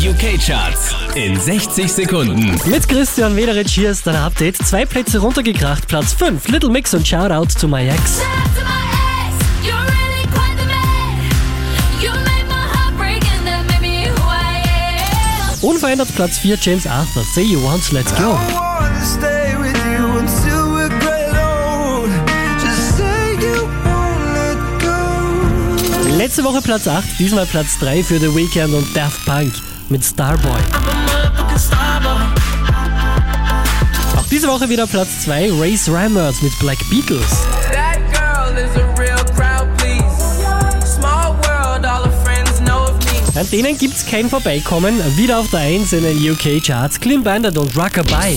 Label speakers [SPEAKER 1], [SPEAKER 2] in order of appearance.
[SPEAKER 1] Die UK-Charts in 60 Sekunden.
[SPEAKER 2] Mit Christian Wederitsch hier ist dein Update. Zwei Plätze runtergekracht, Platz 5. Little Mix und Shoutout to my ex. Unverändert Platz 4, James Arthur. Say you once, let's go. Letzte Woche Platz 8, diesmal Platz 3 für The Weeknd und Daft Punk mit Starboy. Auch diese Woche wieder Platz 2, Race Rammers mit Black Beatles. An denen gibt's kein Vorbeikommen. Wieder auf der 1 in den UK Charts. Clean Bandit und rockabye,